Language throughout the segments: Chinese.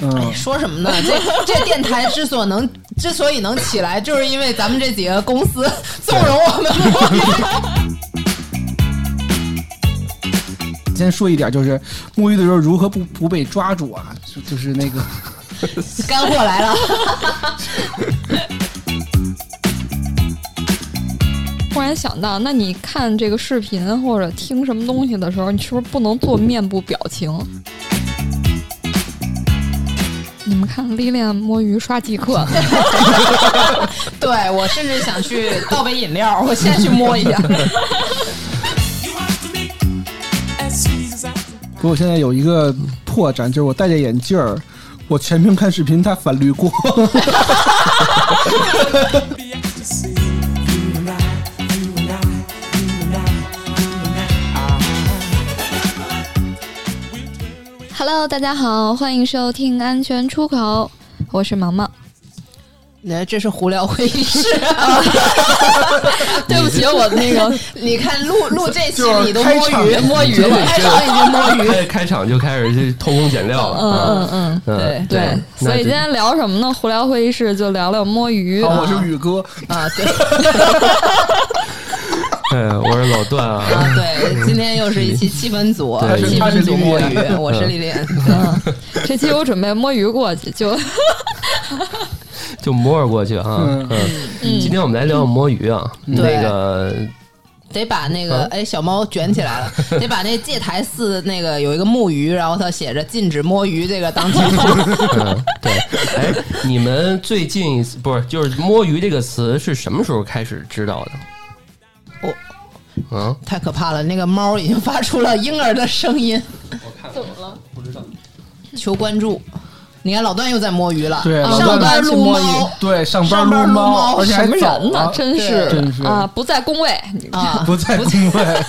哎，说什么呢？这这电台之所能 之所以能起来，就是因为咱们这几个公司 纵容我们。先说一点，就是沐浴的时候如何不不被抓住啊？就就是那个干货来了，突然想到，那你看这个视频或者听什么东西的时候，你是不是不能做面部表情？你们看丽丽摸鱼刷即刻，对我甚至想去倒杯饮料，我现在去摸一下。不过我现在有一个破绽，就是我戴着眼镜儿，我全屏看视频，它反绿光。Hello，大家好，欢迎收听安全出口，我是毛毛。那这是胡聊会议室，对不起，我那个你看录 录这期你都摸鱼摸鱼了，开场已经摸鱼。开开场就开始就偷工减料了。嗯嗯嗯，嗯对对，所以今天聊什么呢？胡聊会议室就聊聊摸鱼。我是宇哥，啊，对 哎，我是老段啊，啊，对，今天又是一期气氛组，对气氛组摸鱼我是丽莲，我是丽莲。嗯，这期我准备摸鱼过去，就 就摸着过去啊。嗯嗯，今天我们来聊聊摸鱼啊。对那个得把那个哎，小猫卷起来了，得把那戒台寺那个有一个木鱼，然后它写着禁止摸鱼，这个当题目。嗯，对，哎，你们最近一次不是就是摸鱼这个词是什么时候开始知道的？我嗯，太可怕了，那个猫已经发出了婴儿的声音。我看怎么了？不知道求关注。你看老段又在摸鱼了，对，上班撸去摸鱼猫对，上班撸猫，而且还什么早人呢？啊真是真是啊，不在工位。啊，不在工位，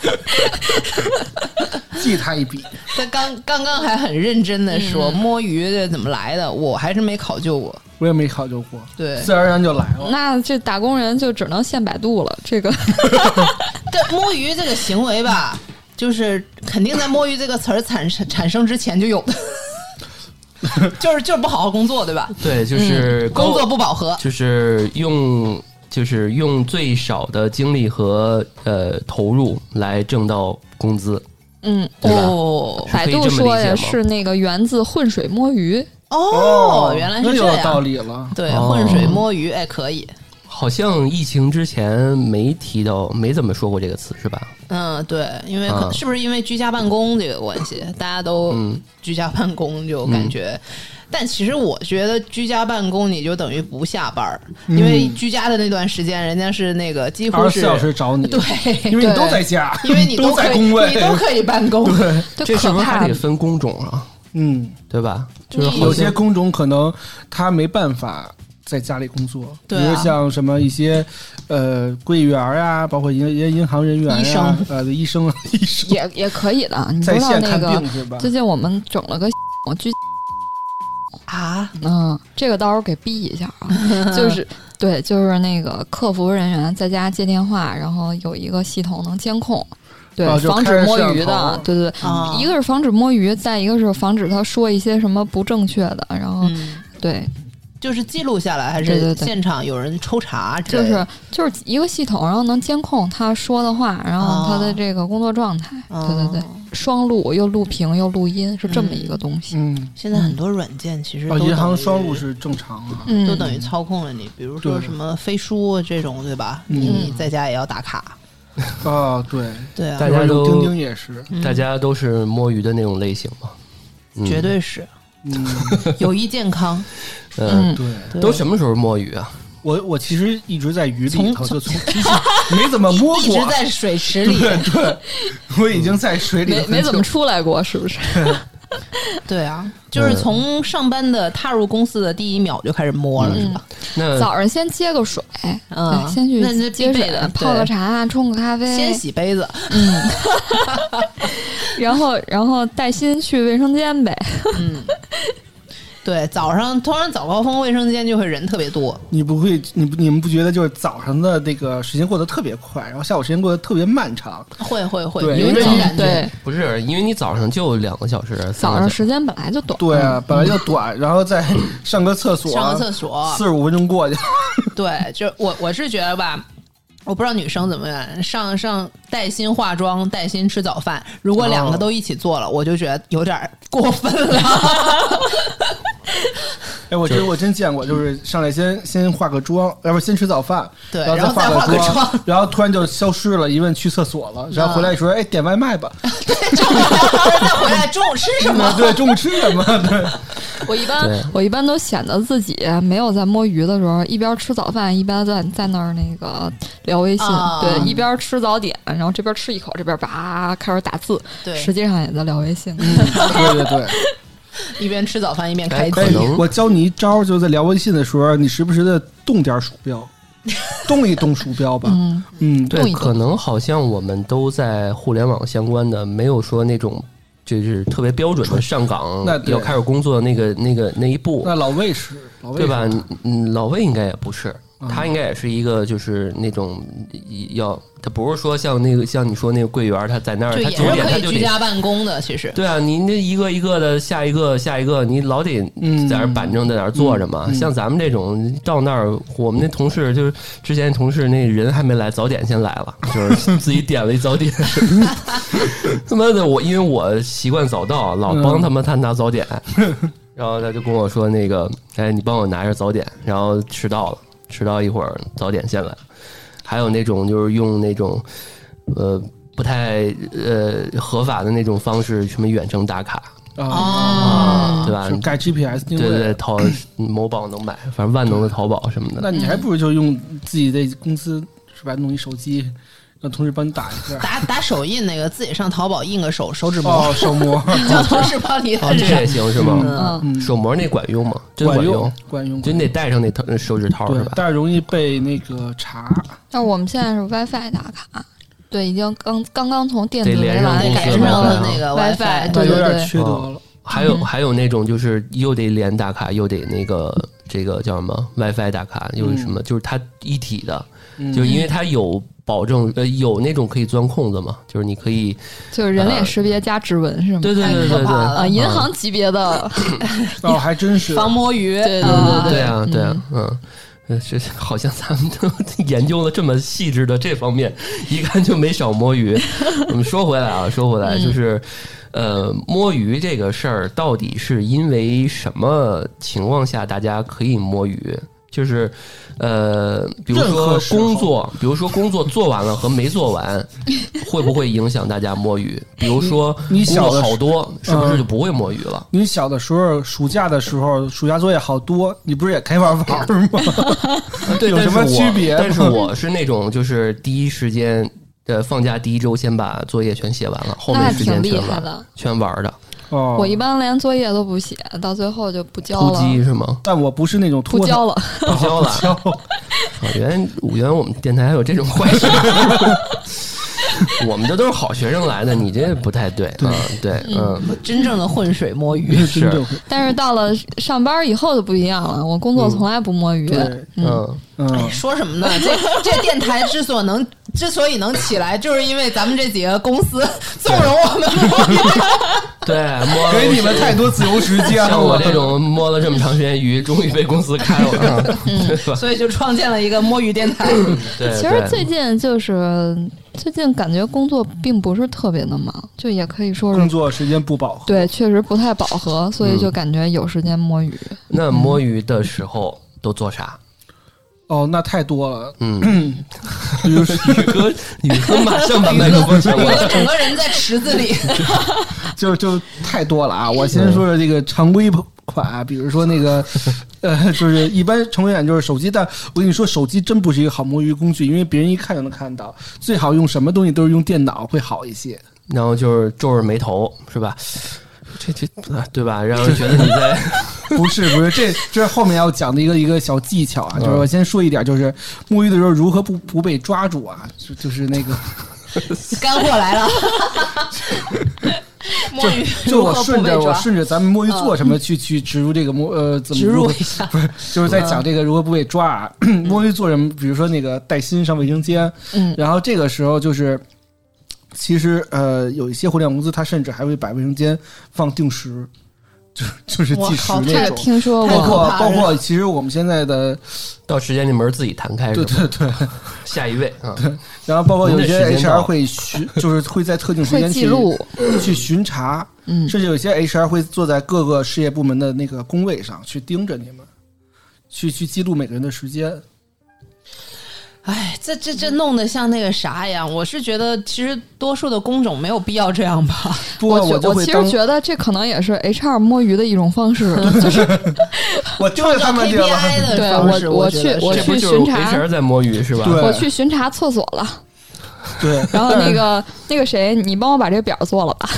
记他一笔。他刚刚刚还很认真的说、摸鱼这怎么来的，我还是没考究过。我也没考究过，对，自然而然就来了。那这打工人就只能现百度了。这个 这摸鱼这个行为吧，就是肯定在摸鱼这个词儿产生产生之前就有的，就是就是不好好工作，对吧？对，就是高工作不饱和，就是用就是用最少的精力和呃投入来挣到工资，嗯，哦百度说的是那个源自浑水摸鱼。哦，原来是这样有道。理了。对，哦浑水摸鱼，哎，可以。好像疫情之前没提到，没怎么说过这个词是吧？嗯，对，因为可、啊是不是因为居家办公这个关系，大家都嗯居家办公就感觉。但其实我觉得居家办公你就等于不下班儿，因为居家的那段时间，人家是那个几乎是二十四小时找你，对，因为你都在家，因为你都在工位，你都可以办公。对，就这是不是可怕还得分工种啊？嗯，对吧？就是有些工种可能他没办法在家里工作，对啊。比如像什么一些呃柜员啊，包括银银银行人员啊、医生。呃医生啊 医生。也也可以的。你知道在线看那个？最近我们整了个我居 啊，嗯，这个到时候给逼一下啊，就是对，就是那个客服人员在家接电话，然后有一个系统能监控。对，防止摸鱼的，对对对，啊一个是防止摸鱼，再一个是防止他说一些什么不正确的，然后、嗯，对，就是记录下来，还是现场有人抽查之就？是就是一个系统，然后能监控他说的话，然后他的这个工作状态，哦。对对对，双录又录屏又录音，是这么一个东西。嗯，现在很多软件其实都哦，银行双录是正常啊。嗯，都等于操控了你，比如说什么飞书这种，对吧？嗯。你在家也要打卡，啊，对，对啊。大，家都钉钉也是，大家都是摸鱼的那种类型嘛。嗯。绝对是。嗯，有益健康。嗯，嗯，对对都什么时候摸鱼啊？我我其实一直在鱼里从头，就从其实没怎么摸过，一直在水池里，对对，我已经在水里没没怎么出来过，是不是？对啊，就是从上班的踏入公司的第一秒就开始摸了，嗯是吧？那早上先接个水，嗯对先去那接水备的，泡个对茶，冲个咖啡，先洗杯子，嗯 然后然后带薪去卫生间呗。嗯，对，早上通常早高峰卫生间就会人特别多，你不会，你不你们不觉得就是早上的那个时间过得特别快，然后下午时间过得特别漫长？会会会有一因为种感觉。对，不是，因为你早上就两个小时，早上时间本来就短。对啊，本来就短，然后再上个厕所，上个厕所，四十五分钟过去。对，就我我是觉得吧，我不知道女生怎么样，上上带薪化妆、带薪吃早饭，如果两个都一起做了，我就觉得有点过分了。哎，我觉得我真见过，就是上来先 先化个妆，要不先吃早饭，对然然后再化化个个妆，然后突然就消失了，一问去厕所了，然后回来说，哎，点外卖吧。对再回来中午吃什么？对，中午吃什么？对，我一般我一般都显得自己没有在摸鱼的时候，一边吃早饭，一边在在那儿那个聊微信，啊对，一边吃早点，然后这边吃一口，这边叭开始打字，对实际上也在聊微信。对对对。一边吃早饭一边开机可。能我教你一招，就是在聊微信的时候，你时不时的动点鼠标，动一动鼠标吧。嗯，嗯，对，动动可能好像我们都在互联网相关的，没有说那种就是特别标准的上岗那要开始工作那个那个那一步，那老魏是老魏对吧？嗯，老魏应该也不是，嗯他应该也是一个就是那种要，他不是说像那个像你说那个柜员，他在那儿他九也是可以点他就得。居家办公的，其实对啊，你那一个一个的，下一个下一个，你老得嗯在那儿板正，在那儿坐着嘛。像咱们这种到那儿，我们那同事就是之前同事那人还没来，早点先来了，就是 自己点了一早点。他妈的，我因为我习惯早到，老帮他们他拿早点，然后他就跟我说那个，哎，你帮我拿着早点，然后迟到了，迟到一会儿早点先来。还有那种就是用那种呃不太呃合法的那种方式，什么远程打卡，啊，哦，对吧是？盖 GPS 定位。对对，淘某宝能买，反正万能的淘宝什么的。那你还不如就用自己的公司是吧？弄一手机，让同事帮你打一下。打打手印那个，自己上淘宝印个手手指模，哦，手模 叫同事帮你哦，摁上这也。行是吗？嗯，嗯，手模那管用吗？真管用用？，管用。就你得戴上那套手指套是吧，？但是容易被那个查。但是我们现在是 WiFi 打卡，对，已经刚刚刚从电子连围栏上改改成成了了那个 WiFi，对对对缺德了。还有嗯还有那种就是又得连打卡，又得那个这个叫什么 WiFi 打卡，又是什么？就是它一体的，嗯就是因为它有保证，呃，有那种可以钻空子嘛，就是你可以，就是人脸识别加指纹是吗？对对对对对啊，银行级别的，哦，还真是。防摸鱼，对对嗯对对啊对啊，嗯。呃，这好像咱们都 研究了这么细致的这方面，一看就没少摸鱼。我们说回来啊，说回来就是，呃，摸鱼这个事儿到底是因为什么情况下大家可以摸鱼？就是，呃，比如说工作，比如说工作做完了和没做完，会不会影响大家摸鱼？比如说你你工作小的好多，是不是嗯就不会摸鱼了？你小的时候，暑假的时候，暑假作业好多，你不是也开玩玩吗？对，有什么区别但是我是那种就是第一时间，呃，放假第一周先把作业全写完了，后那面时间全玩。全玩的，哦，我一般连作业都不写，到最后就不交突了，击是吗？但我不是那种拖不交了。不交了。原来原来我们电台还有这种坏事。我们这都是好学生来的，你这不太对啊。对，嗯，真正的浑水摸鱼。是但是到了上班以后就不一样了，我工作从来不摸鱼。对，嗯，嗯，说什么呢？这这电台之所能之所以能起来，就是因为咱们这几个公司纵容我们摸鱼。对，摸给你们太多自由时间了。像我这种摸了这么长时间鱼，终于被公司开了，对吧？所以就创建了一个摸鱼电台。对，其实最近就是最近感觉工作并不是特别的忙，就也可以说工作时间不饱和，对，确实不太饱和，所以就感觉有时间摸鱼。那摸鱼的时候都做啥？哦，那太多了。嗯，比如说，宇哥，宇哥马上把麦克风抢过来。我整个人在池子里。就就太多了啊！我先说说这个常规款啊，比如说那个，呃，就是一般常规款就是手机，但我跟你说，手机真不是一个好摸鱼工具，因为别人一看就能看到。最好用什么东西都是用电脑会好一些。然后就是皱着眉头，是吧？这这啊对吧？然后觉得你在 不是不是，这这是后面要讲的一个一个小技巧啊，就是嗯我先说一点，就是摸鱼的时候如何不不被抓住啊，就就是那个 干货来了。摸鱼就我顺着我？顺着咱们摸鱼做什么去去植入这个摸呃怎么植入一下，不是就是在讲这个如何不被抓啊？摸鱼做什么？比如说那个带薪上卫生间，嗯然后这个时候就是，其实呃有一些互联网公司，它甚至还会把卫生间放定时，就就是计时我靠这个那种。听说过包括包括，其实我们现在的到时间那门自己弹开，对对对，下一位啊，对然后包括有些 HR 会巡，就是会在特定时间去记录，去巡查，嗯，甚至有些 HR 会坐在各个事业部门的那个工位上去盯着你们，去去记录每个人的时间。哎，这这这弄得像那个啥一样。我是觉得，其实多数的工种没有必要这样吧。我觉我就会当其实觉得这可能也是 HR 摸鱼的一种方式，就是我就是他们这个 KPI 的对方式我我去我去巡查 HR 在摸鱼是吧？对我去巡查厕所了，对 然后那个那个谁，你帮我把这个表做了吧？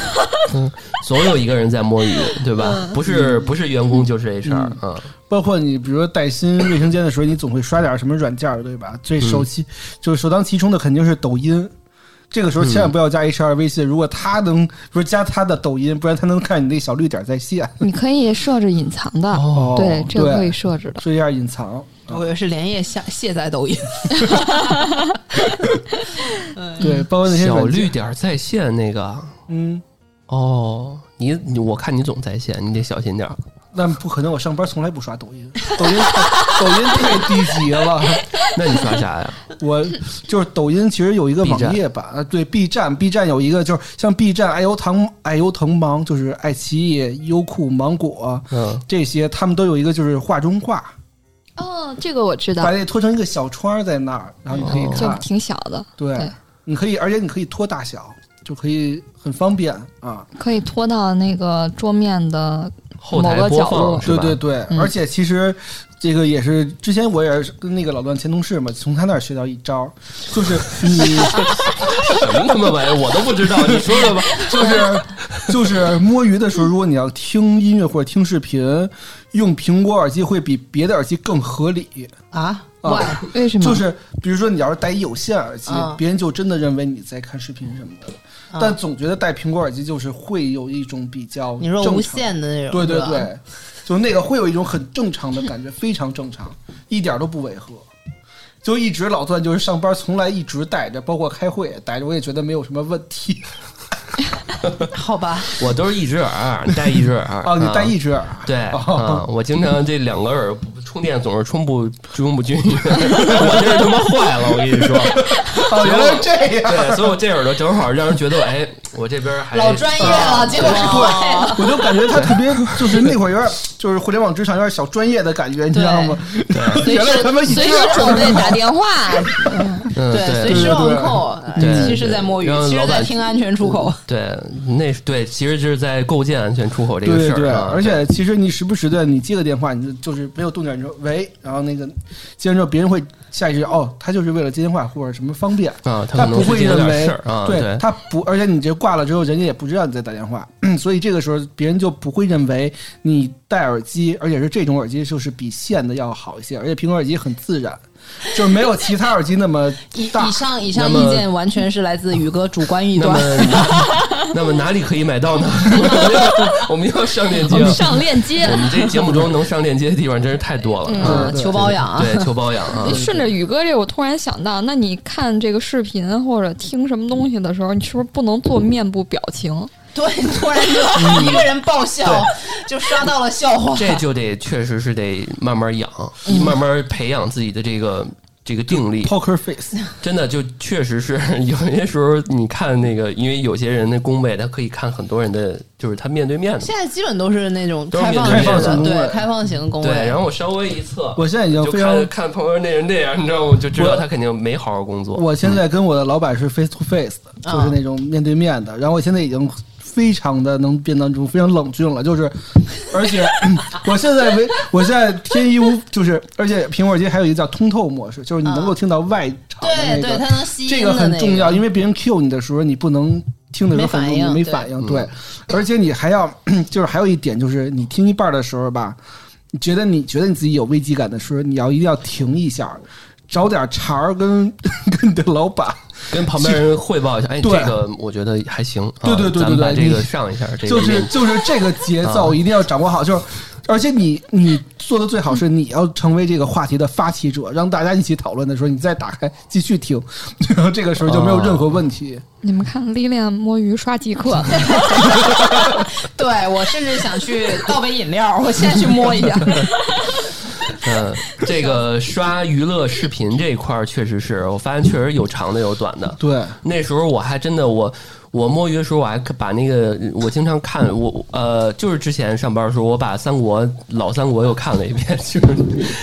总有一个人在摸鱼，对吧？嗯不是不是员工就是 HR 嗯，包括你比如说带薪卫生间的时候，你总会刷点什么软件，对吧？最首期、就是首当其冲的肯定是抖音。这个时候千万不要加 HR 微信，如果他能不是加他的抖音，不然他能看你那小绿点在线。你可以设置隐藏的，哦对，这个可以设置的。设一下隐藏。我以为是连夜下卸载抖音。对，包括那些小绿，点在线那个嗯，哦，你你我看你总在线，你得小心点儿。那不可能，我上班从来不刷抖音，抖音太抖音太低级了。那你刷啥呀？我就是抖音，其实有一个网页版，呃对，B 站，B 站有一个就是像 B 站、爱优腾、爱优腾芒，就是爱奇艺、优酷、芒果嗯，这些，他们都有一个就是画中画，哦，这个我知道把，那拖成一个小窗儿在那儿，然后你可以哦就，挺小的，对对，你可以，而且你可以拖大小，就可以很方便啊。可以拖到那个桌面的后台某个角落？对对对，嗯而且其实这个也是之前我也是跟那个老段前同事嘛，从他那儿学到一招儿，就是你 什么他妈玩意儿我都不知道，你说说吧。就是就是摸鱼的时候，如果你要听音乐或者听视频，用苹果耳机会比别的耳机更合理。啊，为什么？就是比如说你要是戴一有线耳机嗯，别人就真的认为你在看视频什么的。嗯但总觉得戴苹果耳机就是会有一种比较你说无线的那种，对对，对，就那个会有一种很正常的感觉，非常正常，一点都不违和。就一直老段就是上班从来一直戴着，包括开会也带着，我也觉得没有什么问题。好吧，我都是一只耳，你戴一只耳。哦，你戴啊一只耳，对我经常这两个耳充电总是充不充不均匀，我这是他妈坏了，我跟你说。哦，原来是这样。对，所以我这耳朵正好让人觉得，哎，我这边还老专业了，结果是坏了。我就感觉他特别，就是那会儿有点，就是互联网职场有点小专业的感觉，你知道吗？随原来他们时随时一只耳准备打电话，嗯对，随对时对对网扣，对其实是在摸鱼，其实在听安全出口。对，那对，其实就是在构建安全出口这个事儿对。而且其实你时不时的你接个电话，你就就是没有动静，你说喂，然后那个接完之后，别人会下意识哦，他就是为了接电话或者什么方便，啊，他不会认为啊，对他不，而且你这挂了之后，人家也不知道你在打电话，所以这个时候别人就不会认为你戴耳机，而且是这种耳机就是比线的要好一些，而且苹果耳机很自然，就是没有其他耳机那么大以以。上以上意见完全是来自宇哥主观臆断。那么哪里可以买到呢？我们要上链接上链接我，们这节目中能上链接的地方真是太多了啊！嗯，求保养啊，对，求保养啊！顺着宇哥这，我突然想到，那你看这个视频或者听什么东西的时候，你是不是不能做面部表情？对，突然就一个人爆笑，就刷到了笑话。这就得确实是得慢慢养，嗯慢慢培养自己的这个这个定力。Poker face，真的就确实是有些时候，你看那个，因为有些人的工位，他可以看很多人的，就是他面对面的。现在基本都是那种开放型的，对开放型的工对，位然。后我稍微一测，我现在已经就非常看看朋友那人那样，你知道吗？我就知道他肯定没好好工作。我现在跟我的老板是 face to face 就是那种面对面的。然后我现在已经非常的能变当中非常冷峻了，就是，而且嗯 我现在为我现在天衣无就是，而且苹果耳机还有一个叫通透模式，就是你能够听到外场的那对对，个，它能吸这个很重要，因为别人 Q 你的时候，你不能。听的时候很容易没反应对没反应，嗯对，而且你还要，就是还有一点就是，你听一半的时候吧，你觉得你觉得你自己有危机感的时候，你要一定要停一下，找点茬儿跟 跟你的老板，跟旁边人汇报一下，哎，这对个我觉得还行，啊对对对对咱们把对你这个上一下，这个就是练就是这个节奏一定要掌握好，就是。而且你你做的最好是你要成为这个话题的发起者，让大家一起讨论的时候，你再打开继续听，然后这个时候就没有任何问题。你们看历练摸鱼刷即刻，对我甚至想去倒杯饮料，我现在去摸一下。嗯，这个刷娱乐视频这一块儿，确实是我发现确实有长的有短的。对，那时候我还真的我我摸鱼的时候，我还把那个我经常看我呃，就是之前上班的时候，我把三国老三国又看了一遍，就是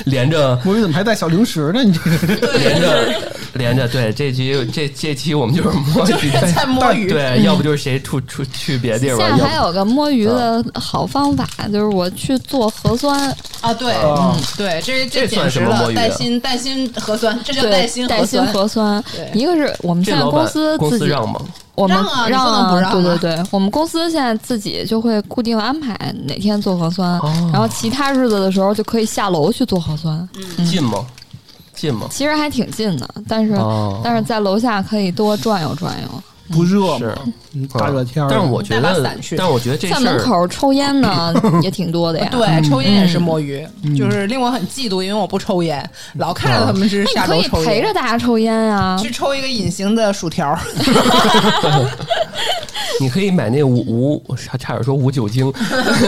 连着摸鱼怎么还带小零食呢？你这个连着 连着，对这期这这期我们就是摸鱼，在摸鱼，对，要不就是谁出出去别的地现方，现在还有个摸鱼的好方法，就是我去做核酸，啊，对，哦嗯，对，这这简直了，算什么摸鱼啊带薪带薪核酸，这叫带薪带薪核酸。对。一个是我们现在公司公司自己，司让吗？我们让啊你不能啊不让啊对对对，我们公司现在自己就会固定安排哪天做核酸，哦然后其他日子的时候就可以下楼去做核酸。近吗？近吗？其实还挺近的，但是、哦但是在楼下可以多转悠转悠。不热吗？嗯大热天儿，但是我觉得但我觉得这在门口抽烟呢 也挺多的呀。对，抽烟也是摸鱼，嗯就是令我很嫉妒，因为我不抽烟，老看着他们是下楼抽烟陪着，大家抽烟啊。去抽一个隐形的薯条。你可以买那无无差差点说无酒精，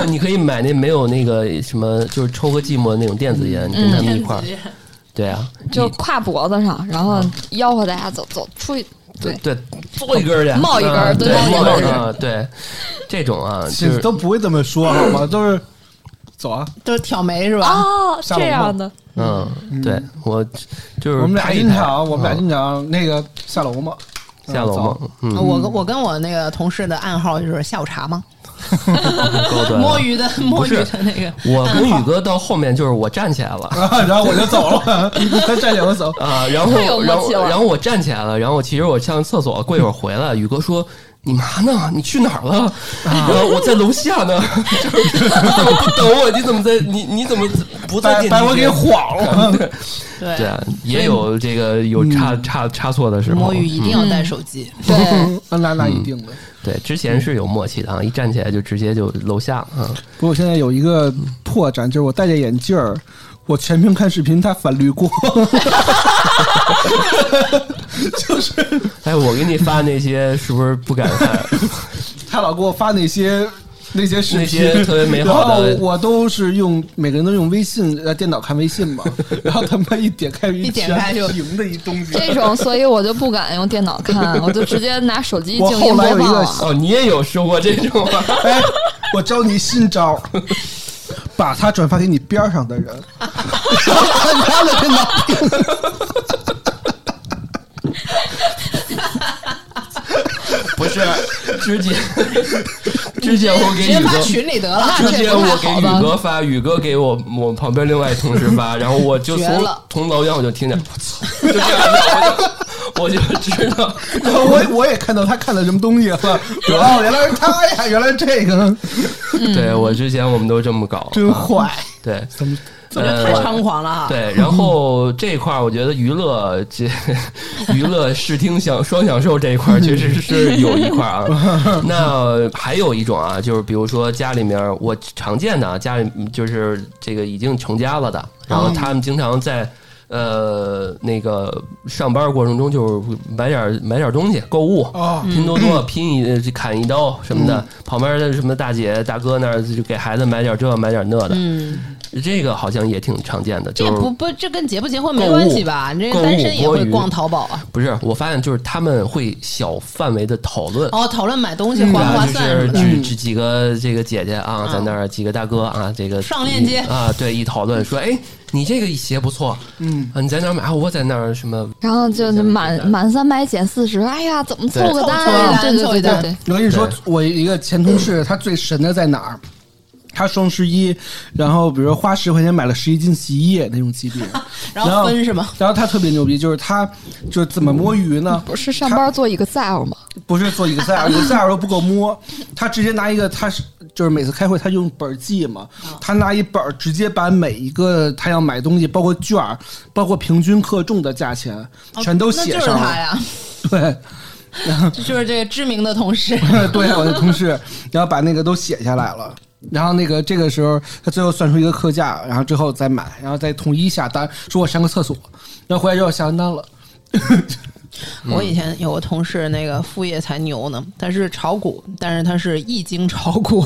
你可以买那没有那个什么，就是抽个寂寞的那种电子烟，你跟他们一块儿。对啊，就你挎脖子上，然后吆喝大家走走出去。对，对嘬一根儿去，冒一根对，对冒一根对，这种啊，就是这都不会这么说好吗？都是走啊，都是挑眉是吧？哦，这样的，嗯，对我就是我们俩经常，我们俩嗯经常那个下楼嘛，下楼嘛，嗯，我跟我跟我那个同事的暗号就是下午茶吗？高端摸鱼的摸鱼的那个。我跟宇哥到后面就是我站起来了。啊，然后我就走了，他站起来我走，啊，然后然后然后我站起来了，然后其实我上厕所，过一会儿回来，宇哥说。你嘛呢？你去哪儿了？我在楼下呢，就是你怎么不等我？你怎么在？你你怎么不在把电梯把我给晃了。对对啊，也有这个有差差差错的时候。摸鱼一定要带手机。对，那那一定的。对，之前是有默契的啊，一站起来就直接就楼下啊。不过我现在有一个破绽，就是我戴着眼镜儿，我全屏看视频，他反绿光。就是哎，我给你发那些是不是不敢看？他老给我发那些那些视频，那些特别美好的然后我都是用每个人都用微信呃电脑看微信嘛，然后他们一点开一点开就屏的一东西。这种，所以我就不敢用电脑看，我就直接拿手机静音后来有一个播放了。哦，你也有说过这种吗？哎，我教你新招儿，把它转发给你边上的人，看他的电脑不是，之前之前我给直接发宇哥。群里得了。之前我给宇哥发，宇哥给我我旁边另外同事发，然后我就从从楼上我就听见，我操，就这样，我就知道，然后我我也看到他看了什么东西了，哦，原来是他呀，原来是这个，对我之前我们都这么搞，真坏。对，怎么我觉得太猖狂了哈。对，然后这一块儿我觉得娱乐 这 娱乐视听享双享受这一块儿 确实是有一块儿啊。那还有一种啊，就是比如说家里面我常见的啊，家里就是这个已经成家了的，然后他们经常在。呃，那个上班过程中就是买点买点东西，购物，哦拼多多拼一砍一刀什么的，旁边的什么大姐大哥那儿就给孩子买点这买点那的，嗯，这个好像也挺常见的，就是这不不，这跟结不结婚没关系吧？你这单身也会逛淘宝啊。不是，我发现就是他们会小范围的讨论。哦，讨论买东西划不划算什么的。是只只几个这个姐姐啊，嗯在那儿几个大哥啊，这个上链接啊，对，一讨论说，哎，你这个鞋不错，嗯，啊，你在哪儿买？啊我在那儿什么？然后就是满满三百减四十，哎呀，怎么凑个单凑一单啊？对对凑一单对对对，我跟你说，我一个前同事，他最神的在哪儿？他双十一，然后比如说花十块钱买了十一斤洗衣液那种级别，然后分是吗？然后他特别牛逼，就是他就是怎么摸鱼呢？不是上班做 Excel 吗？不是做 Excel，Excel 都不够摸，他直接拿一个他是就是每次开会他用本儿记嘛，他拿一本儿直接把每一个他要买东西，包括券儿，包括平均克重的价钱，全都写哦就是上了。他呀，对，这就是这个知名的同事。对，我的同事，然后把那个都写下来了。然后那个这个时候，他最后算出一个客价，然后之后再买，然后再统一下单，说我上个厕所，然后回来之后下完单了。我以前有个同事，那个副业才牛呢，他是炒股，但是他是易经炒股，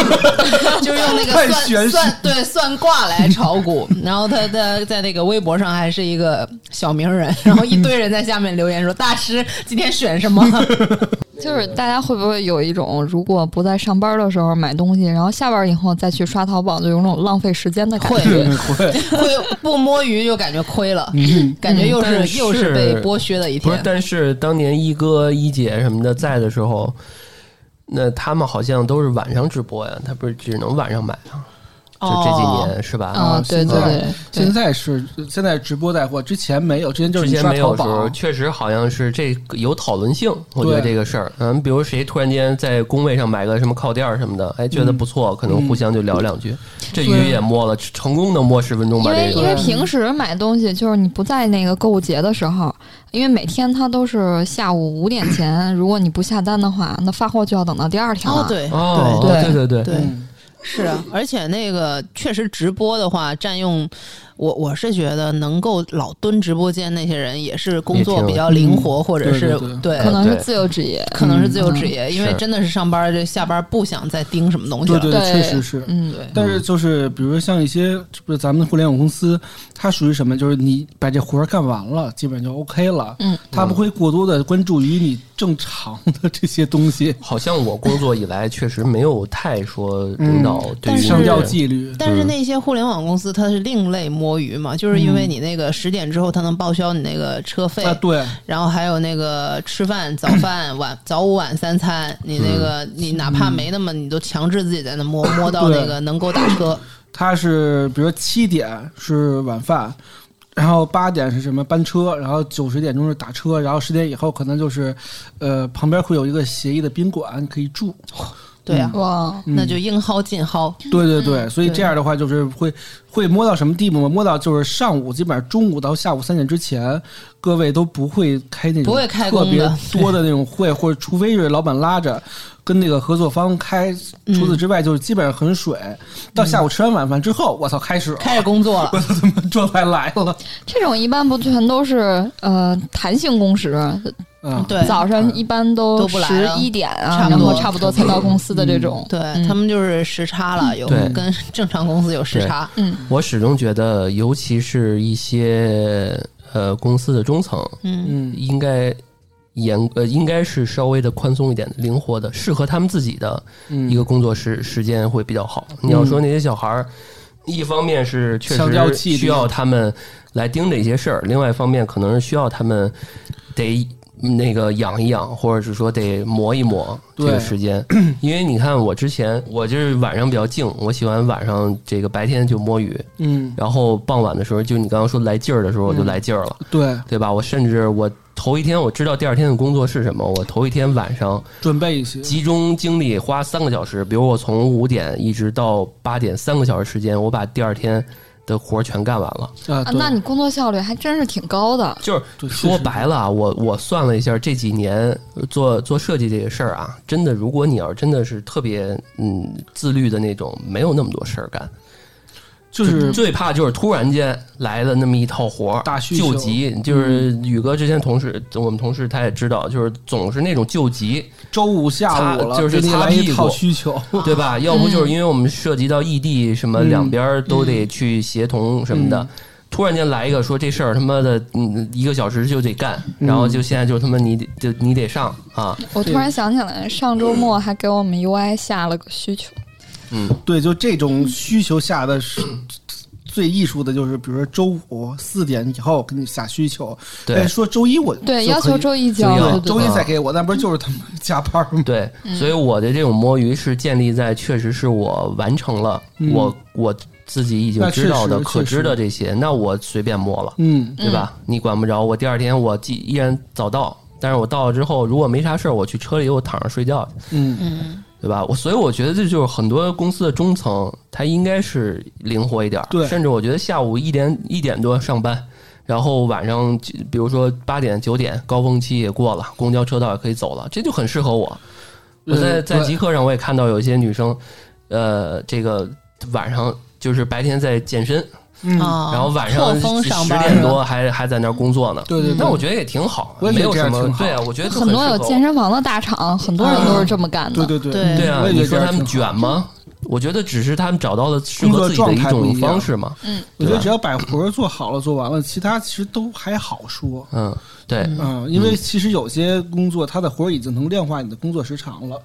就是用那个算算对算卦来炒股。然后他他在那个微博上还是一个小名人，然后一堆人在下面留言说：“大师今天选什么 就是大家会不会有一种，如果不在上班的时候买东西，然后下班以后再去刷淘宝，就有种浪费时间的感觉？对，会，？”会不摸鱼就感觉亏了，嗯感觉又是、又是被剥削的一不是，但是当年一哥一姐什么的在的时候，那他们好像都是晚上直播呀，他不是只能晚上买啊？就这几哦年是吧？啊，对对对现，在是现在直播带货，之前没有，之前就是之前你刷淘没有时候，宝，确实好像是这个有讨论性。我觉得这个事儿，嗯，比如谁突然间在工位上买个什么靠垫儿什么的，哎，觉得不错，可能互相就聊两句。这鱼也摸了，成功的摸十分钟因把这个。为因为平时买东西就是你不在那个购物节的时候，因为每天它都是下午五点前，如果你不下单的话，那发货就要等到第二天了。哦，对哦，对对对对对。嗯。是啊，而且那个确实直播的话，占用我我是觉得能够老蹲直播间那些人，也是工作比较灵活，或者是对可能是自由职业。可能是自由职业，因为真的是上班这下班不想再盯什么东西了。对对对确实是。嗯，对但是就是比如说像一些不是咱们互联网公司，它属于什么？就是你把这活儿干完了，基本就 OK 了。嗯，它不会过多的关注于你正常的这些东西，好像我工作以来确实没有太说领导对上吊这个纪律。但是那些互联网公司它是另类摸鱼嘛，就是因为你那个十点之后他能报销你那个车费，啊，对，然后还有那个吃饭、早饭、晚早午晚三餐，你那个你哪怕没那么，你都强制自己在那摸摸到那个能够打车。他是比如说七点是晚饭，然后八点是什么班车，然后九十点钟是打车，然后十点以后可能就是，呃，旁边会有一个协议的宾馆可以住。对呀、哇，那就应薅尽薅。对对对，所以这样的话就是会会摸到什么地步吗？摸到就是上午基本上中午到下午三点之前，各位都不会开那种不会开特别多的那种会，或者除非是老板拉着跟那个合作方开，嗯除此之外就是基本上很水。到下午吃完晚饭之后，我操，开始了开始工作了，状态来了。这种一般不全都是呃弹性工时，嗯，对，早上一般都十一点啊，差不多然后差不多才到公司的这种。对、嗯。他们就是时差了，有跟 正常公司有时差。嗯，我始终觉得，尤其是一些呃公司的中层，嗯，嗯应该严呃应该是稍微的宽松一点的、灵活的，适合他们自己的嗯。一个工作时时间会比较好。你要说那些小孩儿，一方面是确实需要他们来盯着一些事儿，另外一方面可能是需要他们得。那个养一养，或者是说得磨一磨这个时间，因为你看我之前我就是晚上比较静，我喜欢晚上这个白天就摸鱼，嗯，然后傍晚的时候，就你刚刚说来劲儿的时候，我就来劲儿了，对，对吧？我甚至我头一天我知道第二天的工作是什么，我头一天晚上准备一些。集中精力花三个小时，比如我从五点一直到八点，三个小时时间，我把第二天的活儿全干完了。啊，那你工作效率还真是挺高的。就是说白了啊，我我算了一下，这几年做做设计这个事儿啊，真的，如果你要是真的是特别嗯自律的那种，没有那么多事儿干。就是最怕就是突然间来了那么一套活儿，大需求救急。就是宇哥之前同事，我们同事他也知道，就是总是那种救急，周五下午了，就是给你擦屁股来一套需求。对吧？要不就是因为我们涉及到异地，什么嗯两边都得去协同什么的。嗯突然间来一个说这事儿他妈的，嗯，一个小时就得干，然后就现在就他妈你得就你得上啊，我突然想起来，上周末还给我们 UI 下了个需求。嗯，对，就这种需求下的是最艺术的，就是比如说周五四点以后给你下需求，对哎，说周一我对，要求周一交，周一再给我，那不是就是他们加班吗？对，所以我的这种摸鱼是建立在确实是我完成了嗯我我自己已经知道的可知的这些，那我随便摸了。嗯，对吧？你管不着我。第二天我既依然早到，但是我到了之后，如果没啥事儿，我去车里我躺着睡觉去，嗯，嗯，对吧？我所以我觉得这就是很多公司的中层，他应该是灵活一点儿，对甚至我觉得下午一点一点多上班。然后晚上，比如说八点九点，高峰期也过了，公交车道也可以走了，这就很适合我。我在在极客上我也看到有一些女生，呃，这个晚上就是白天在健身，嗯，啊，然后晚错上峰上十点多还还在那儿工作呢。对对对，那我觉得也挺好，没有什么对啊，我觉得就很多有健身房的大厂，很多人都是这么干的。对对对。对。对啊你说他们卷吗？我觉得只是他们找到了适合自己的一种方式嘛。嗯我觉得只要把活儿做好了、做完了，其他其实都还好说。嗯，对，嗯，因为其实有些工作，他的活儿已经能量化你的工作时长了，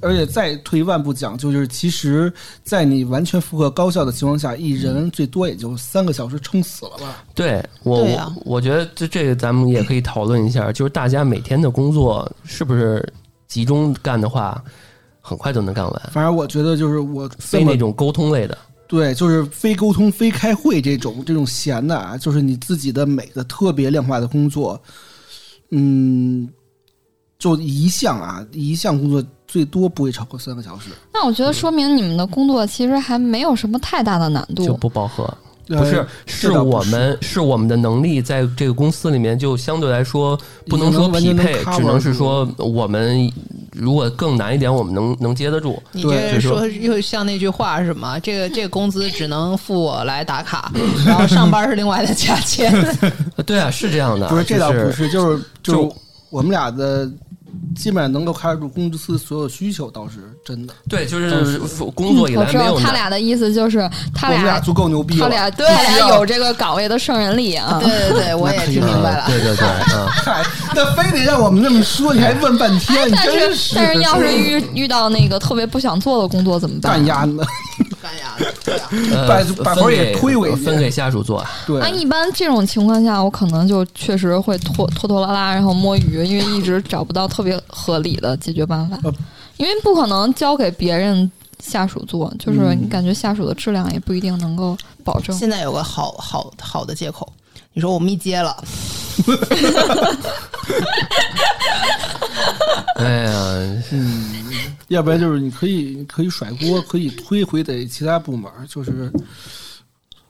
而且再退一万步讲，就是其实，在你完全负荷高效的情况下，一人最多也就三个小时撑死了吧？对我对啊我我觉得这这个咱们也可以讨论一下，就是大家每天的工作是不是集中干的话，很快就能干完，反正我觉得就是我非那种沟通类的。对，就是非沟通、非开会这种这种闲的啊，就是你自己的每个特别量化的工作，嗯，就一项啊，一项工作最多不会超过三个小时。那我觉得说明你们的工作其实还没有什么太大的难度就。不饱和，呃不是，是我们是我们的能力在这个公司里面就相对来说不能说匹配能，能只能是说我们如果更难一点，我们能能接得住。你对这就是说说又像那句话是什么？这个这个工资只能付我来打卡，然后上班是另外的价钱。呃 对啊，是这样的，不是，这倒就不是，就是就就是我们俩的基本上能够 cover 住公司所有需求，倒是真的。对，就是工作以我知道。他俩的意思就是他俩俩足够牛逼。他俩对他俩有这个岗位的胜任力啊。对对对，我也 听明白了。嗯对对对，嗯，嗨，那非得让我们那么说，你还问半天，你但真是但是要是遇遇到那个特别不想做的工作怎么办？干鸭呢？干呀，对呀，呃把把活儿也推回去分给下属做。对。啊，，一般这种情况下，我可能就确实会拖拖拖拉拉，然后摸鱼，因为一直找不到特别合理的解决办法。呃，因为不可能交给别人下属做，就是嗯你感觉下属的质量也不一定能够保证。现在有个好好好的借口，你说我密接了，哎呀，要不然就是你可以你可以甩锅，可以推回给其他部门，就是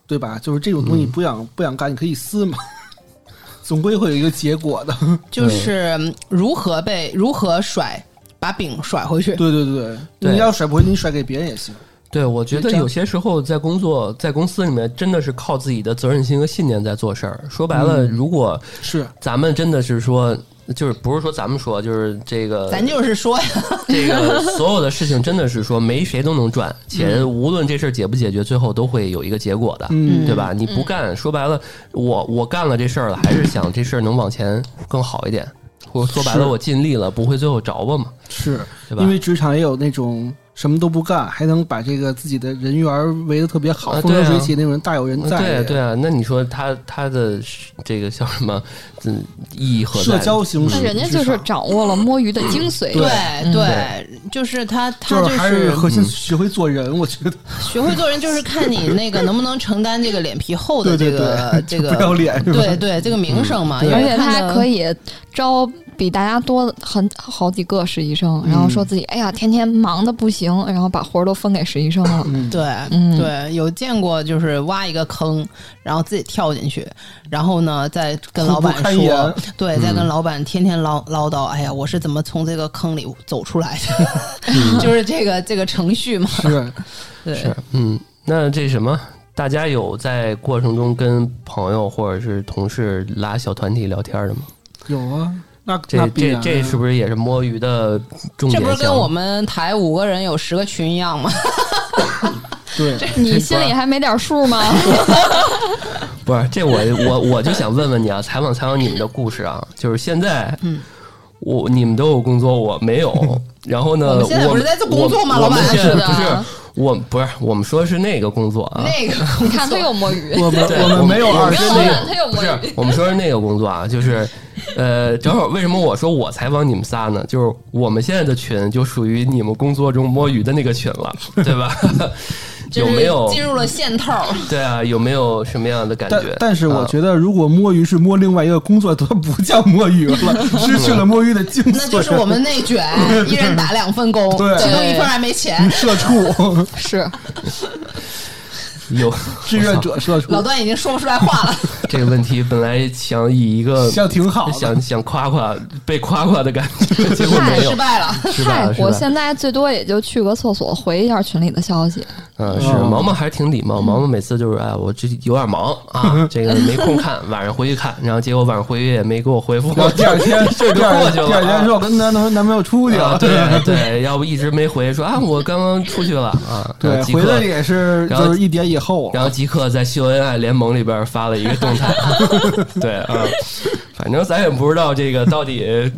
对吧？就是这种东西不想不想干，你可以撕嘛，总归会有一个结果的。就是嗯如何被如何甩，把饼甩回去。对对对，对你要甩不回去，你甩给别人也行。对，我觉得有些时候在工作在公司里面，真的是靠自己的责任心和信念在做事儿。说白了，嗯如果是，咱们真的是说，就是不是说咱们说，就是这个咱就是说呀，这个所有的事情真的是说没谁都能赚，钱无论这事儿解不解决，最后都会有一个结果的，嗯。对吧？你不干，说白了，我我干了这事儿了，还是想这事儿能往前更好一点，或者说白了，我尽力了，不会最后着吧嘛，是。对吧？因？为职场也有那种什么都不干，还能把这个自己的人缘围得特别好，啊风生水起那种人大有人在。对对啊，那你说他他的这个叫什么？嗯，意义何在？社交形式，那人家就是掌握了摸鱼的精髓。对嗯对，就是他他就就是还是核嗯心学会做人，我觉得学会做人，就是看你那个能不能承担这个脸皮厚的这个 这个不要脸是吧？对对这个名声嘛，而且他还可以招比大家多很好几个实习生，然后说自己哎呀天天忙的不行，然后把活儿都分给实习生了。嗯，对，嗯。对，有见过就是挖一个坑，然后自己跳进去，然后呢再跟老板说，对，再跟老板天天唠唠叨，哎呀，我是怎么从这个坑里走出来的，就是这个这个程序嘛，是 对，是，嗯，那这什么？大家有在过程中跟朋友或者是同事拉小团体聊天的吗？有啊。那这这这是不是也是摸鱼的重这点这？不是跟我们台五个人有十个群一样吗？对？你心里还没点数吗？不是这我我我就想问问你啊，采访采访你们的故事啊，就是现在，嗯，我你们都有工作，我没有。然后呢，我们现在不是在做工作吗老板我我们现在是的不是我不是我们说的是那个工作啊，那个你看他有摸鱼，我们我们没有我二十没有老们是那个板他有摸不是鱼。我们说是那个工作啊，就是呃，正好为什么我说我采访你们仨呢？就是我们现在的群就属于你们工作中摸鱼的那个群了，对吧？就是有没有进入了线套？对啊，有没有什么样的感觉？但是我啊觉得，如果摸鱼是摸另外一个工作，都不叫摸鱼了，失去了摸鱼的精髓。那就是我们内卷，一人打两份工，对其中一份还没钱。社畜，是有 志愿者社畜，老段已经说不出来话了，这个问题，本来想以一个想挺好想想夸夸被夸夸的感觉，结果没有失，败了。失败了，失败我。现在最多也就去个厕所回一下群里的消息。嗯，是哦毛毛还是挺礼貌。毛毛每次就是哎，我这有点忙啊，这个没空看，晚上回去看。然后结果晚上回去也没给我回复，然后第二天，这就第二过去了。第二天说我跟男男男朋友出去啊，了，对对，要不一直没回，说啊，我刚刚出去了啊。对，回来也是然后就是一点以后，然后即刻在秀恩爱联盟里边发了一个动态，对啊，反正咱也不知道这个到底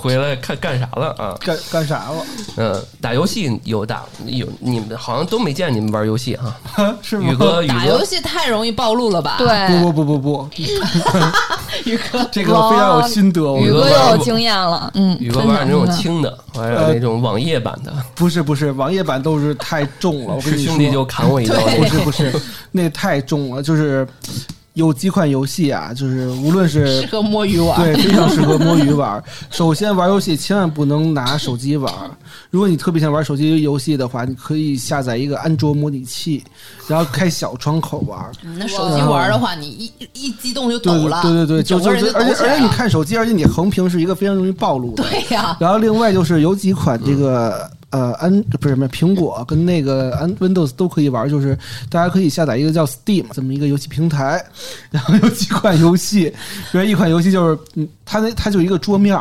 回来看干啥了啊。干干啥了？嗯，打游戏有打有，你们好像都没见你们玩游戏啊。是吗？宇哥，宇哥，打游戏太容易暴露了吧？，对，不不不不不，宇哥，这个非常有心得。我宇哥又有经验了，嗯，宇哥玩那种轻的，玩那种网页版的，不是不是，网页版都是太重了。我跟你说，是兄弟就砍我一刀。不是不是，那太重了。就是有几款游戏啊，就是无论是适合摸鱼玩。对，非常适合摸鱼玩。首先，玩游戏千万不能拿手机玩。如果你特别想玩手机游戏的话，你可以下载一个安卓模拟器，然后开小窗口玩。嗯那手机玩的话，你一一激动就对抖了，对对对，就就而且而且你看手机，而且你横屏是一个非常容易暴露的。对呀，然后另外就是有几款这个呃安不是什么苹果跟那个安 Windows 都可以玩，就是大家可以下载一个叫 Steam 这么一个游戏平台，然后有几款游戏，比如一款游戏就是嗯，它那它就一个桌面，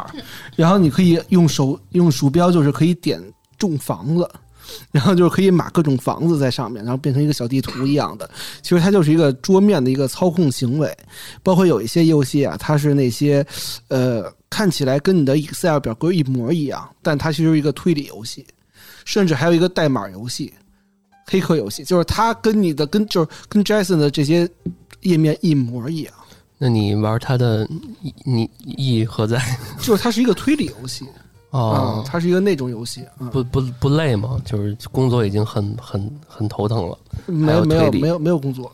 然后你可以用手用鼠标就是可以点种房子。然后就是可以码各种房子在上面，然后变成一个小地图一样的。其实它就是一个桌面的一个操控行为，包括有一些游戏啊，它是那些呃看起来跟你的 Excel 表格一模一样，但它其实是一个推理游戏，甚至还有一个代码游戏、黑客游戏，就是它跟你的跟就是跟 Jason 的这些页面一模一样，那你玩它的意你意义何在？就是它是一个推理游戏啊、哦，它是一个那种游戏啊、不不不累吗？就是工作已经很很很头疼了，没还有理没有没有没有工作，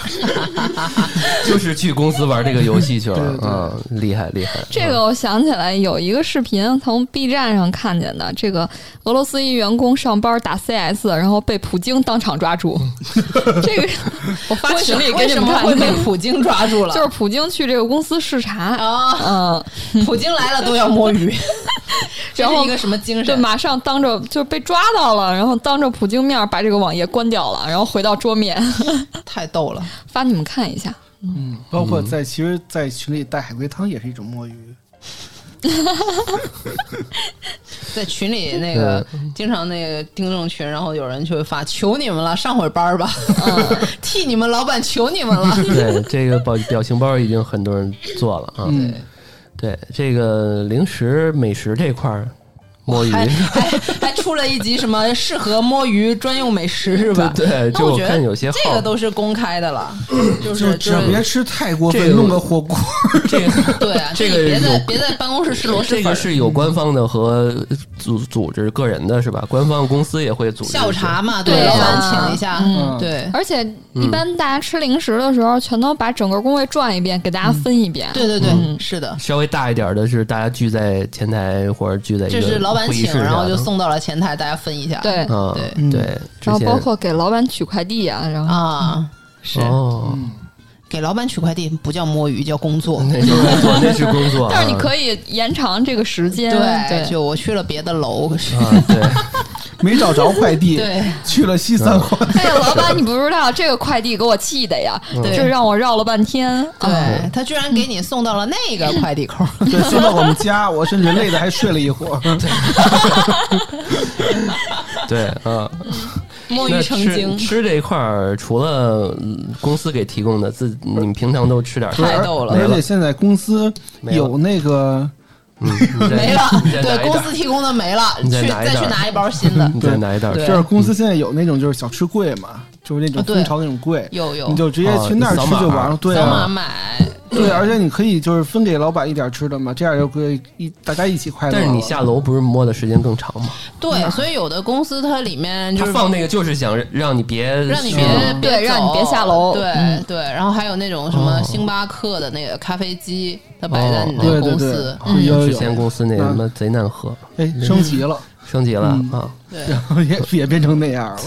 就是去公司玩这个游戏去了对对对啊，厉害厉害。这个我想起来有一个视频，从 B 站上看见的。这个俄罗斯一员工上班打 CS，然后被普京当场抓住。这个 我发群里给你为什么会们看的，被普京抓住了？就是普京去这个公司视察，啊，嗯，普京来了都要摸鱼，这然后是一个什么精就神？马上当着就被抓到了，然后当着普京面把这个网页关掉了，然后回到桌面，太逗了。发你们看一下。嗯，包括在其实，在群里带海龟汤也是一种摸鱼。在群里那个经常那个听众群，然后有人就会发：“求你们了，上会班吧，替你们老板求你们了。对这个表表情包已经很多人做了啊。对，对这个零食美食这块儿摸鱼还还还出了一集什么适合摸鱼专用美食是吧？对对就我那我觉得看有些这个都是公开的了，就就是就只别吃太过分，这个弄个火锅。这个 对啊，这个别在别在办公室吃螺蛳粉。这个是有官方的和组组织个人的是吧？官方公司也会组织下午茶嘛，对老板啊请一下，嗯对。而且一般大家吃零食的时候，全都把整个工位转一遍，给大家分一遍。对对对，嗯是的，稍微大一点的是大家聚在前台或者聚在一是老板请，然后就送到了前台，大家分一下。对嗯对。嗯。对，然后包括给老板取快递啊，然后啊，是。哦，给老板取快递不叫摸鱼，叫工作。那是工作，那是工作啊，但是你可以延长这个时间。对，就我去了别的楼，可是啊，对，没找着快递，对。去了西三环。哎呀，老板，你不知道这个快递给我气的呀，对。这让我绕了半天。啊对他居然给你送到了那个快递口，对，送到我们家，我甚至累的还睡了一会儿。对，嗯，摸鱼成精，吃这一块儿，除了嗯公司给提供的，自你们平常都吃点啥？太逗了。而且现在公司有那个，没了对，公司提供的没了，你再去拿一袋再去拿一包新的。你再拿一袋就是公司现在有那种就是小吃柜嘛，就是那种啊对蜂巢那种柜，有有你就直接去那儿吃就完了。对啊，扫码买对，而且你可以就是分给老板一点吃的嘛，这样就可以一大家一起快乐。但是你下楼不是摸的时间更长吗？对，所以有的公司它里面就是放那个就是想让你别让你别别对让你别下楼。对、嗯。对，然后还有那种什么哦。星巴克的那个咖啡机，它摆在你哦那个对对对。公司，嗯。有有之前公司那个什么贼难喝，哎升级了，升级了嗯。啊！对，然 后也也变成那样了。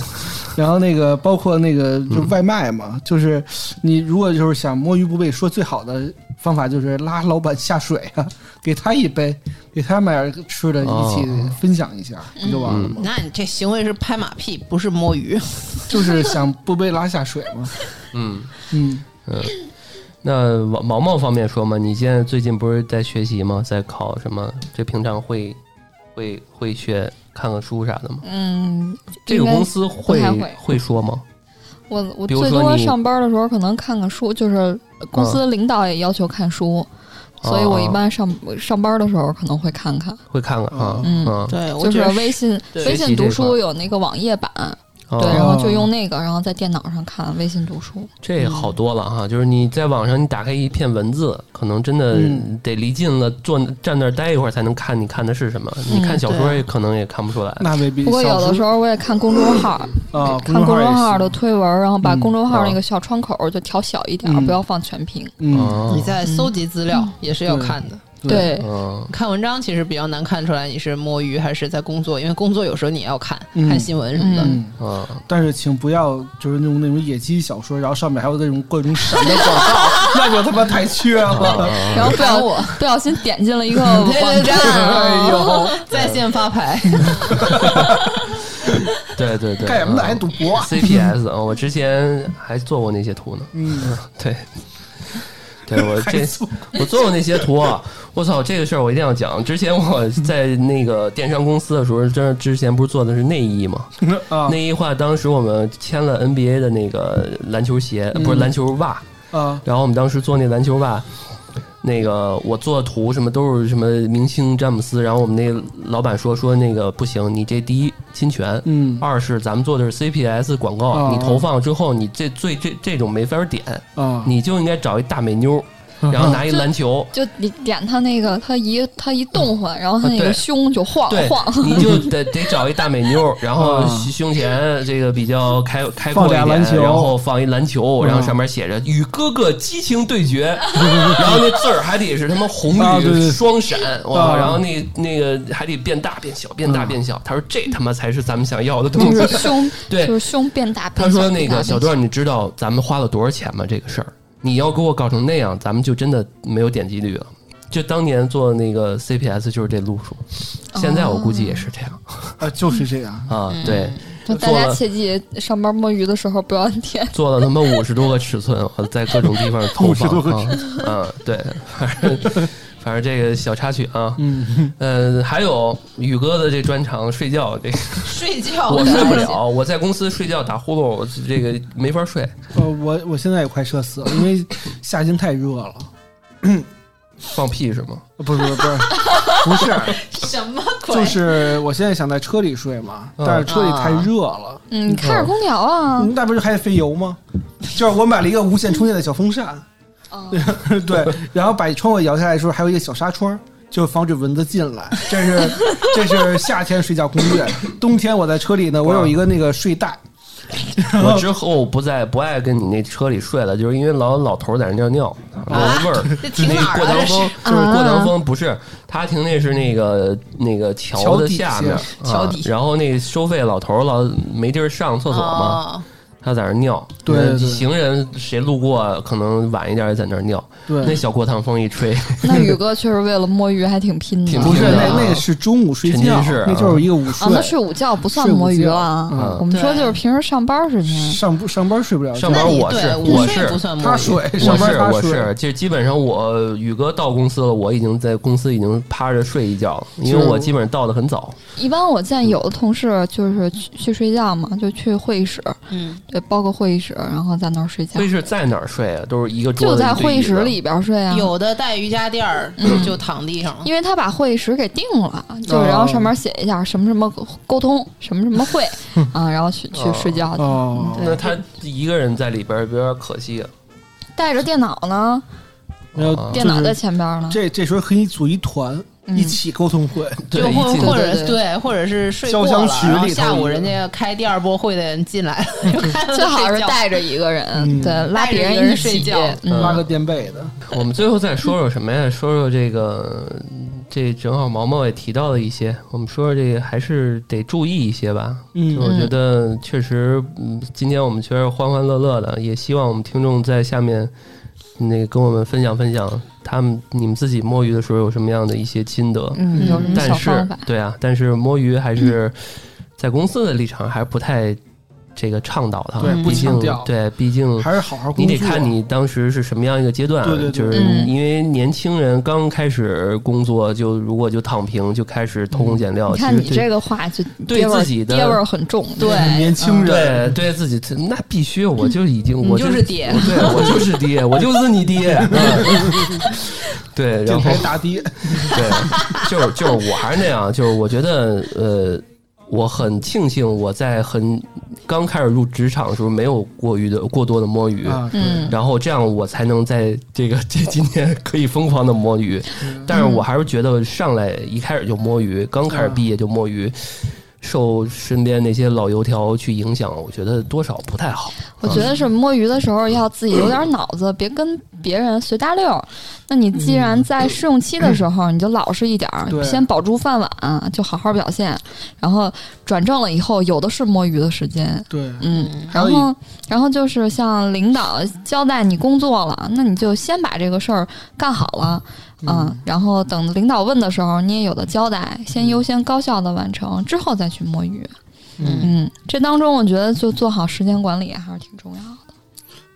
然后那个包括那个就外卖嘛，就是你如果就是想摸鱼不被说，最好的方法就是拉老板下水啊，给他一杯，给他买点吃的，一起哦分享一下，不就完了吗？那你这行为是拍马屁，不是摸鱼。就是想不被拉下水嘛。嗯，嗯，那毛毛毛方面说嘛，你现在最近不是在学习吗？在考什么？这平常会会会去看看书啥的吗？嗯，这个公司会太会会说吗？我我最多上班的时候可能看看书，就是公司领导也要求看书，所以我一般上上班的时候可能会看看。会看看啊，嗯嗯，对，就是微信微信读书有那个网页版，哦对，然后就用那个，然后在电脑上看微信读书。这好多了哈，就是你在网上你打开一片文字，可能真的嗯得离近了坐站那儿待一会儿才能看你看的是什么。你看小说也可能也看不出来。那未必。不过有的时候候我也看公众号，啊，看公众号的推文，然后把嗯公众号啊那个小窗口就调小一点，嗯不要放全屏。嗯，哦你在搜集资料也是要看的。对，嗯，看文章其实比较难看出来你是摸鱼还是在工作，因为工作有时候你也要看、嗯。看新闻什么的。嗯，嗯，但是请不要就是那种那种野鸡小说，然后上面还有那种各种闪的广告，那就他妈太缺了。啊。然后不小我 不小心点进了一个网站，哎呦，在线发牌，对对对，干什么还赌博？CPS 啊，我之前还做过那些图呢。嗯，对，对我这我做过那些图，啊我操，这个事儿我一定要讲。之前我在那个电商公司的时候，这之前不是做的是内衣嘛？啊 内衣话，当时我们签了 NBA 的那个篮球鞋，嗯不是篮球袜，啊然后我们当时做那篮球袜。那个我做的图什么都是什么明星詹姆斯，然后我们那老板说说那个不行，你这第一侵权，嗯。二是咱们做的是 CPS 广告，啊。你投放之后，你这最这这种没法点，啊，你就应该找一大美妞，然后拿一篮球，就你点他那个，他一他一动换，然后他那个胸就晃晃。，你就得得找一大美妞，然后啊胸前这个比较开开阔放一点，俩篮球然后放一篮球，嗯然后上面写着“与哥哥激情对决 ”，然后那字儿还得是他妈红绿双闪，哇！啊然后那那个还得变大变小，变大嗯变小。他说这他妈才是咱们想要的东西。胸，对就是胸变大。他说：“那个小段，你知道咱们花了多少钱吗？这个事儿，你要给我搞成那样，咱们就真的没有点击率了。就当年做那个 CPS 就是这路数，现在我估计也是这样啊，就是这样。啊。对，就大家切记上班摸鱼的时候不要点。做了他妈五十多个尺寸，我在各种地方投放。五十多个放啊。嗯，对，反正反正这个小插曲啊。嗯，嗯，还有宇哥的这专长睡觉，这个睡觉我睡不了，我在公司睡觉打呼噜，我这个没法睡。呃，我我现在也快社死了，因为夏天太热了。放屁是吗？呃不是不是不是不是，什么鬼？就是我现在想在车里睡嘛，嗯但是车里太热了，嗯，你开着空调啊。嗯那不是还得费油吗？就是我买了一个无线充电的小风扇，哦 对，然后把窗户摇下来的时候，还有一个小纱窗，就防止蚊子进来。这是这是夏天睡觉攻略。冬天我在车里呢，我有一个那个睡袋，我之后不再不爱跟你那车里睡了，就是因为老有老头在那尿尿，老有味儿。这停那过堂风就是过堂啊风，不是他停那是那个那个桥的下面，桥底然后那收费老头老没地儿上厕所嘛，哦他在那儿尿。对对对行人谁路过可能晚一点也在那儿尿，那，小过堂风一吹，那宇哥确实为了摸鱼还挺拼的。挺不是拼的啊那那个是中午睡沉觉浸式啊，那就是一个午睡啊，，那睡午觉不算摸鱼了。嗯我们说就是平时上班时间。上不上班睡不了，上班我是我是不算摸鱼他睡，我上班是我是，就基本上我宇哥到公司了，我已经在公司已经趴着睡一觉了，因为我基本上到的很早。一般我见有的同事就是去去睡觉嘛，就去会议室，嗯，对，包个会议室，然后在那儿睡觉会，议室在哪儿睡啊？都是一个桌就在子一堆椅子会议室里边睡啊。有的带瑜伽垫儿嗯就躺地上了。因为他把会议室给定了，就是然后上面写一下什么什么沟通，什么什么会 啊，然后去去睡觉去。哦，对那他一个人在里边儿有点可惜啊。带着电脑呢，然后啊电脑在前边呢。这这时候可以组一团，嗯一起沟通会。对就或或者对或者是睡过了，然后下午人家开第二波会的人进来了，最好是带着一个人，嗯。对，拉别人一起睡觉嗯。拉个垫背的，我们最后再说说什么呀？说说这个，这正好毛毛也提到了一些，我们说说这个还是得注意一些吧。嗯。我觉得确实，嗯，今天我们确实欢欢乐乐的，也希望我们听众在下面那个跟我们分享分享他们你们自己摸鱼的时候有什么样的一些心得。嗯，有什么小但是方法？对啊，但是摸鱼还是 在公司的立场还是不太这个倡导的，对毕竟对，毕竟还是好好你工作。得看你当时是什么样一个阶段，对对对。就是嗯。因为年轻人刚开始工作，就如果就躺平，就开始偷工减料。你看你其实这个话就对自己的爹味儿很重，对。年轻对人，对对自己那必须，我就已经你我就是爹。对我就是爹，我就是你爹。嗯。对，然后大爹，对，就是就是我还是那样，就是我觉得呃，我很庆幸我在很刚开始入职场的时候没有过于的过多的摸鱼。嗯，然后这样我才能在这个 这今天可以疯狂的摸鱼，但是我还是觉得上来一开始就摸鱼，刚开始毕业就摸鱼，受身边那些老油条去影响，我觉得多少不太好。我觉得是摸鱼的时候要自己有点脑子，别跟别人随大溜儿。那你既然在试用期的时候，你就老实一点儿，先保住饭碗，就好好表现。然后转正了以后，有的是摸鱼的时间。对，嗯，然后，然后就是像领导交代你工作了，那你就先把这个事儿干好了，嗯，然后等领导问的时候，你也有的交代，先优先高效的完成，之后再去摸鱼。嗯，嗯，这当中我觉得就做好时间管理还是挺重要的。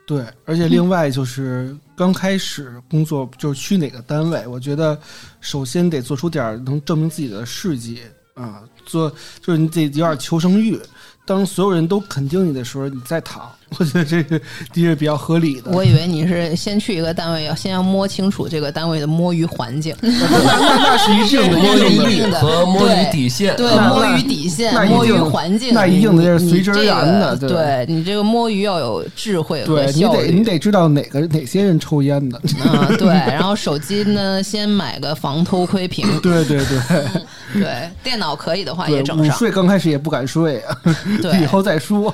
对，而且另外就是刚开始工作就是去哪个单位，我觉得首先得做出点儿能证明自己的事迹啊，做就是你得有点求生欲。当所有人都肯定你的时候，你再躺，我觉得这个的确比较合理的。我以为你是先去一个单位，要先要摸清楚这个单位的摸鱼环境，那那是一定的，摸鱼对底线，对，那摸鱼底线摸鱼定环境，那一定得是随之而你这然的个对对你这个摸鱼要有智慧和对你。得你得知道哪个哪些人抽烟的。啊，对，然后手机呢，先买个防偷窥屏，对对对 对，电脑可以的话也整上，睡刚开始也不敢睡啊，对以后再说。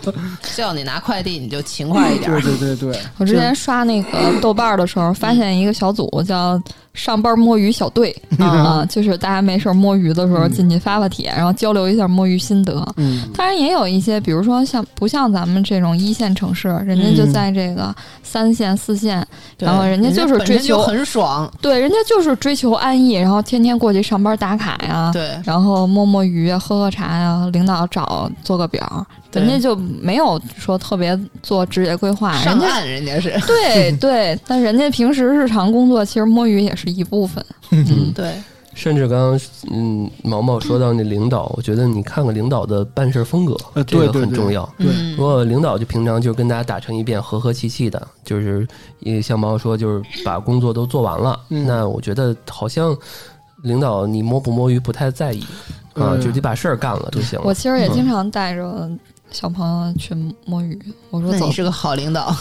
叫你拿快递你就勤快一点对儿。对对对，我之前刷那个豆瓣儿的时候，发现一个小组叫“上班摸鱼小队 ”啊，就是大家没事摸鱼的时候进去发发帖，然后交流一下摸鱼心得。嗯，当然也有一些，比如说像不像咱们这种一线城市，人家就在这个三线、四线，然后人家就是追求很爽，对，人家就是追求安逸，然后天天过去上班打卡呀，对。然后摸摸鱼啊，喝喝茶呀，领导找做个表，对人家就没有说特别做职业规划，上人家岸人家是，对 对，但人家平时日常工作其实摸鱼也是一部分。嗯，对，甚至刚刚嗯毛毛说到那领导，我觉得你看看领导的办事风格，呃这个很重要。对嗯如果领导就平常就跟大家打成一片，和和气气的，就是也像毛毛说，就是把工作都做完了，嗯那我觉得好像领导你摸不摸鱼不太在意啊，嗯就得把事儿干了就行了。我其实也经常带着小朋友去摸鱼，我说你，是个好领导，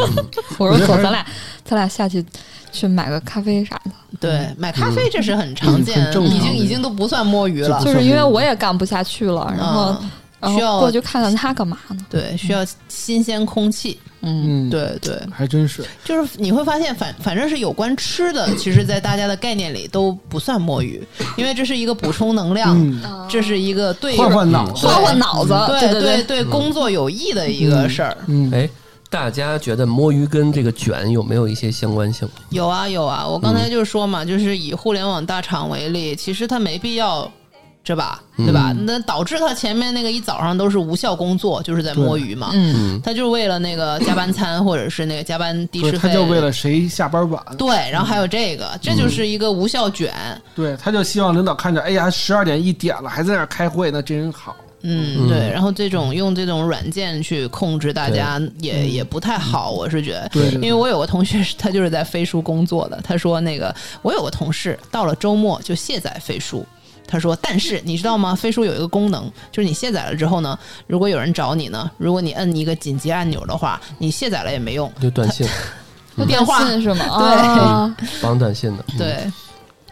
我说走，咱俩咱俩下去去买个咖啡啥的。对，买咖啡这是很常见，嗯很正常已经已经都不算摸鱼了。就，是因为我也干不下去了，然后需要后过去看看他干嘛呢？对，需要新鲜空气，嗯，嗯，，对对，还真是。就是你会发现反反正是有关吃的，其实，在大家的概念里都不算摸鱼，因为这是一个补充能量，嗯，这是一个对换换脑子，换换脑子，对对对对工作有益的一个事儿。嗯，哎，大家觉得摸鱼跟这个卷有没有一些相关性？有啊有啊，我刚才就说嘛，就是以互联网大厂为例，其实它没必要。这吧，对吧？那导致他前面那个一早上都是无效工作，就是在摸鱼嘛。嗯，嗯，他就是为了那个加班餐，或者是那个加班的不是，士费。他就为了谁下班晚，对，然后还有这个，这就是一个无效卷。对，他就希望领导看着，哎呀，十二点一点了，还在那儿开会，那真好。嗯，对，然后这种用这种软件去控制大家也也不太好，我是觉得。对对因为我有个同学，他就是在飞书工作的，他说那个我有个同事到了周末就卸载飞书。他说：“但是你知道吗？飞书有一个功能，就是你卸载了之后呢，如果有人找你呢，如果你摁一个紧急按钮的话，你卸载了也没用，就短信。电话。是吗？对。啊绑短信的，嗯，对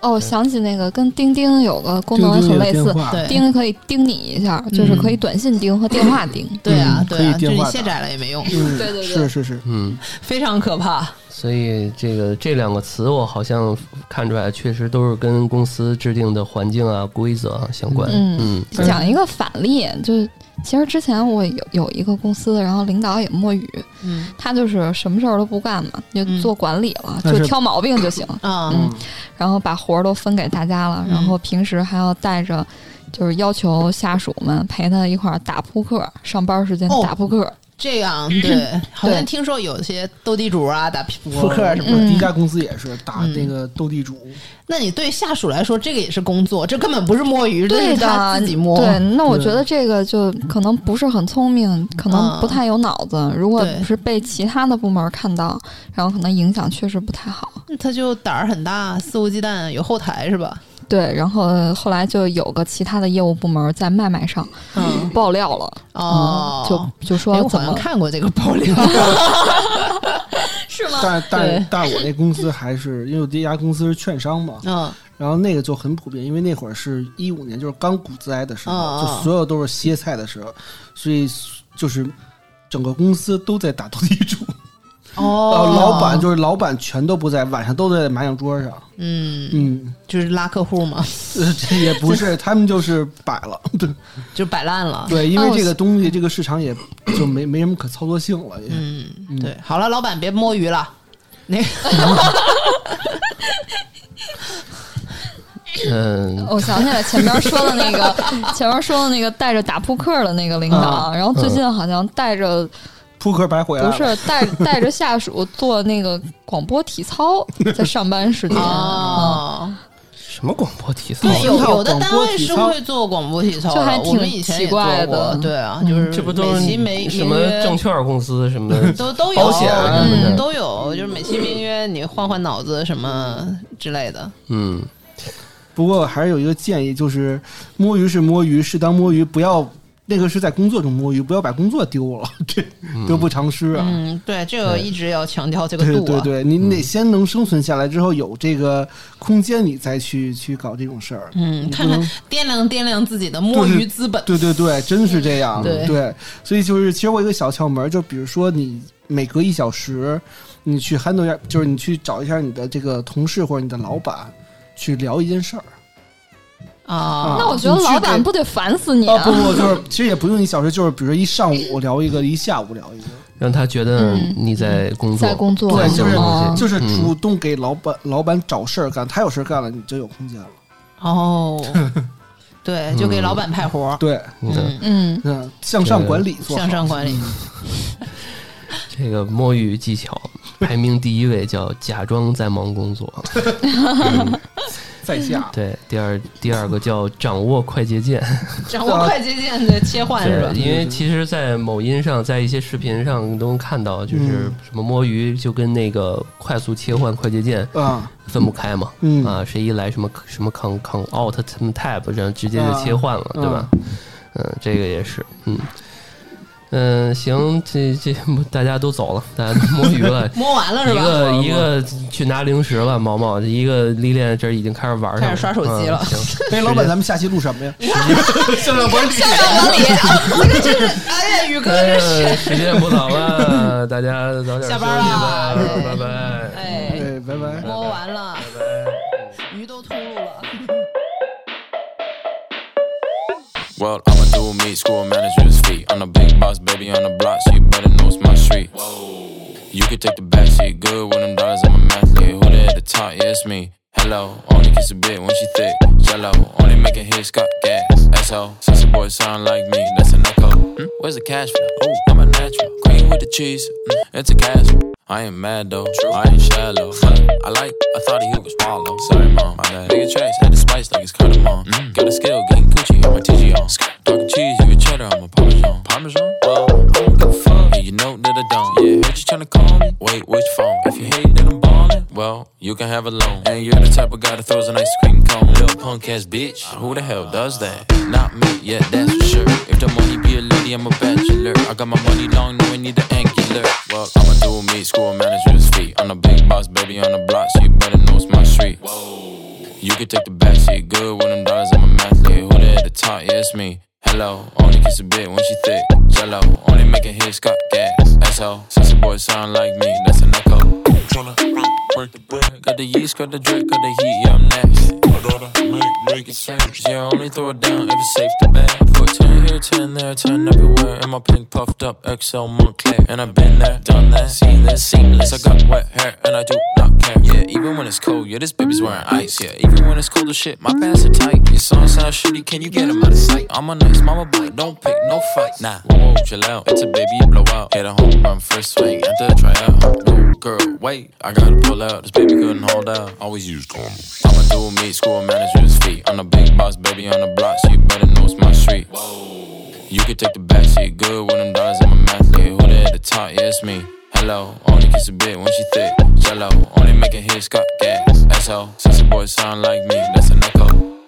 哦，我想起那个跟钉钉有个功能很类似钉可以钉你一下，就是可以短信钉和电话钉。对啊嗯对啊，就你卸载了也没用，嗯，对对对。是是是，嗯，非常可怕。所以这个这两个词我好像看出来，确实都是跟公司制定的环境啊、规则啊相关。嗯嗯讲一个反例，就是其实之前我有有一个公司，然后领导也摸鱼，嗯。他就是什么事儿都不干嘛，就嗯。做管理了，但就挑毛病就行，啊嗯。然后把活儿都分给大家了，嗯。然后平时还要带着。就是要求下属们陪他一块儿打扑克，上班时间哦。打扑克。这样 对，好像听说有些斗地主啊、打扑克什么的。我第一家公司也是打嗯那个斗地主，那你对下属来说，这个也是工作，这根本不是摸鱼，是他，自己摸。对，那我觉得这个就可能不是很聪明，可能不太有脑子。如果不是被其他的部门看到，然后可能影响确实不太好。他就胆儿很大，肆无忌惮，有后台是吧？对，然后后来就有个其他的业务部门在麦麦上嗯，爆料了，哦，嗯就就哎我好像说怎么看过这个爆料。是吗？但但但我那公司还是因为我第一家公司是券商嘛，嗯然后那个就很普遍，因为那会儿是一五年，就是刚股灾的时候，就所有都是歇菜的时候，所以就是整个公司都在打斗地主，哦，老板就是老板全都不在，晚上都在麻将桌上，嗯，嗯，就是拉客户嘛，呃 这也不是，他们就是摆了，对。就摆烂了。对，因为哦这个东西这个市场也 就没没什么可操作性了，也，嗯，嗯。对，好了，老板别摸鱼了。那个嗯，我想起来前面说的那个，前面说的那个带着打扑克的那个领导，啊。然后最近好像带着扑克牌回来不，是带带着下属做那个广播体操，在上班时间。哦，什么广播体操？对，有有的单位是会做广播体操的，就还挺以前也奇怪做过的对啊，嗯就是这不都是美其名什么证券公司什么的？都都有保险什么的嗯都有，就是美其名曰你换换脑子什么之类的。嗯，不过还是有一个建议，就是摸鱼是摸鱼，适当摸鱼，不要那个是在工作中摸鱼，不要把工作丢了，这得不偿失啊。嗯，对，这个一直要强调这个对度啊。对对，你得先能生存下来之后，有这个空间，你再去去搞这种事儿。嗯，看看掂量掂量自己的摸鱼资本。对对对，真是这样。对所以就是，其实我有一个小窍门，就比如说你每隔一小时，你去 handle 一下，就是你去找一下你的这个同事或者你的老板，去聊一件事儿。啊，那我觉得老板不得烦死你啊，啊！不不，就是其实也不用一小时，就是比如说一上午聊一个，一下午聊一个，让他觉得嗯。你在工作，在工作，对，就是嗯就是嗯。主动给老板老板找事儿干，他有事儿干了，你就有空间了。哦，对，就给老板派活儿。对，嗯嗯，嗯，嗯，向上管理做向上管理。这个摸鱼技巧排名第一位叫假装在忙工作，嗯在下。对，第二第二个叫掌握快捷键，掌握快捷键的切换是吧，？因为其实，在某音上，在一些视频上都能看到，就是嗯什么摸鱼就跟那个快速切换快捷键啊，分不开嘛，嗯啊，谁一来什么什么 con con alt 什么 tab，然后直接就切换了，啊对吧？嗯，这个也是，嗯。嗯，行，这这大家都走了，大家都摸鱼了，摸完了是吧？一个一个去拿零食了，毛毛一个历练这已经开始玩上了，开始刷手机了嗯行，哎，老板，咱们下期录什么呀？向上管理。向上管理，这真是，哎呀，宇哥是，时间不早了，大家早点下班了吧，拜拜。哎，哎，拜拜。摸完了，Well, I'ma do me, school manager's feet. I'm the big boss, baby, on the block, so you better know it's my street. Whoa. You can take the back seat, good with them dollars, I'm a mathlete. Who there at the top? Yeah, it's me. Hello, only kiss a bit when she thick. Jello, only make making hits, got gas. SO, since the boy sound like me, that's an echo. Hmm? Where's the cash that? Oh, I'm a natural. Cream with the cheese, mm, it's a casserole. I ain't mad though, I ain't shallow. I like, I thought he was wallow. Sorry, mom, my bad. Bigger tracks, had the spice like it's cardamom. Mm, got a skill, getting Gucci, I'm a TG on. Talking cheese, you get cheddar, I'm a Parmesan. Parmesan? Well, I don't give a fuck, and you know that I don't. Yeah, heard you tryna call me? Wait, which phone? Well, you can have a loan. And you're the type of guy that throws an ice cream cone. Little punk ass bitch, who the hell does that? Not me, yeah, that's for sure. If the money be a lady, I'm a bachelor. I got my money long, no, I need the angular. Well, I'ma do me, school manager's feet. I'm the big boss, baby, on the block, so you better know it's my street. Whoa, You can take the backseat, good with them dollars, I'm a mathlete. Who the at the top? Yeah, it's me. Hello, only kiss a bit when she thick. Jello, only making hits, got gas. Asshole, sexy boy sound like me, that's an echo. Tryna work the bread, got the yeast, got the drip, got the heat, yeah, I'm next. My daughter, make, make it change. Yeah, only throw it down if it's safe to bag. Put 10 here, 10 there, 10 everywhere. And my pink puffed up XL Montclair. And I've been there, done that, seen this, seamless. I got wet hair, and I do not care. Yeah, even when it's cold, yeah, this baby's wearing ice. Yeah, even when it's cold as shit, my pants are tight. Your song sounds shitty, can you get him out of sight? I'm a nice mama boy, don't pick no fight. Nah, whoa, whoa, chill out. It's a baby blow out. Hit a home run first swing at the tryout. No, girl, wait, I gotta pull out. This baby couldn't hold out. Always use condoms. I'ma do me, school manager's feet. I'm the big boss, baby, on the block, so you better know it's my street. You can take the backseat, good with them dollars, I'm a mathlete. Who the at the top? Yeah, it's me. Hello, only kiss a bit when she thick. Jello, only making hits, got gas. Asshole, sexy boy sound like me, that's an echo.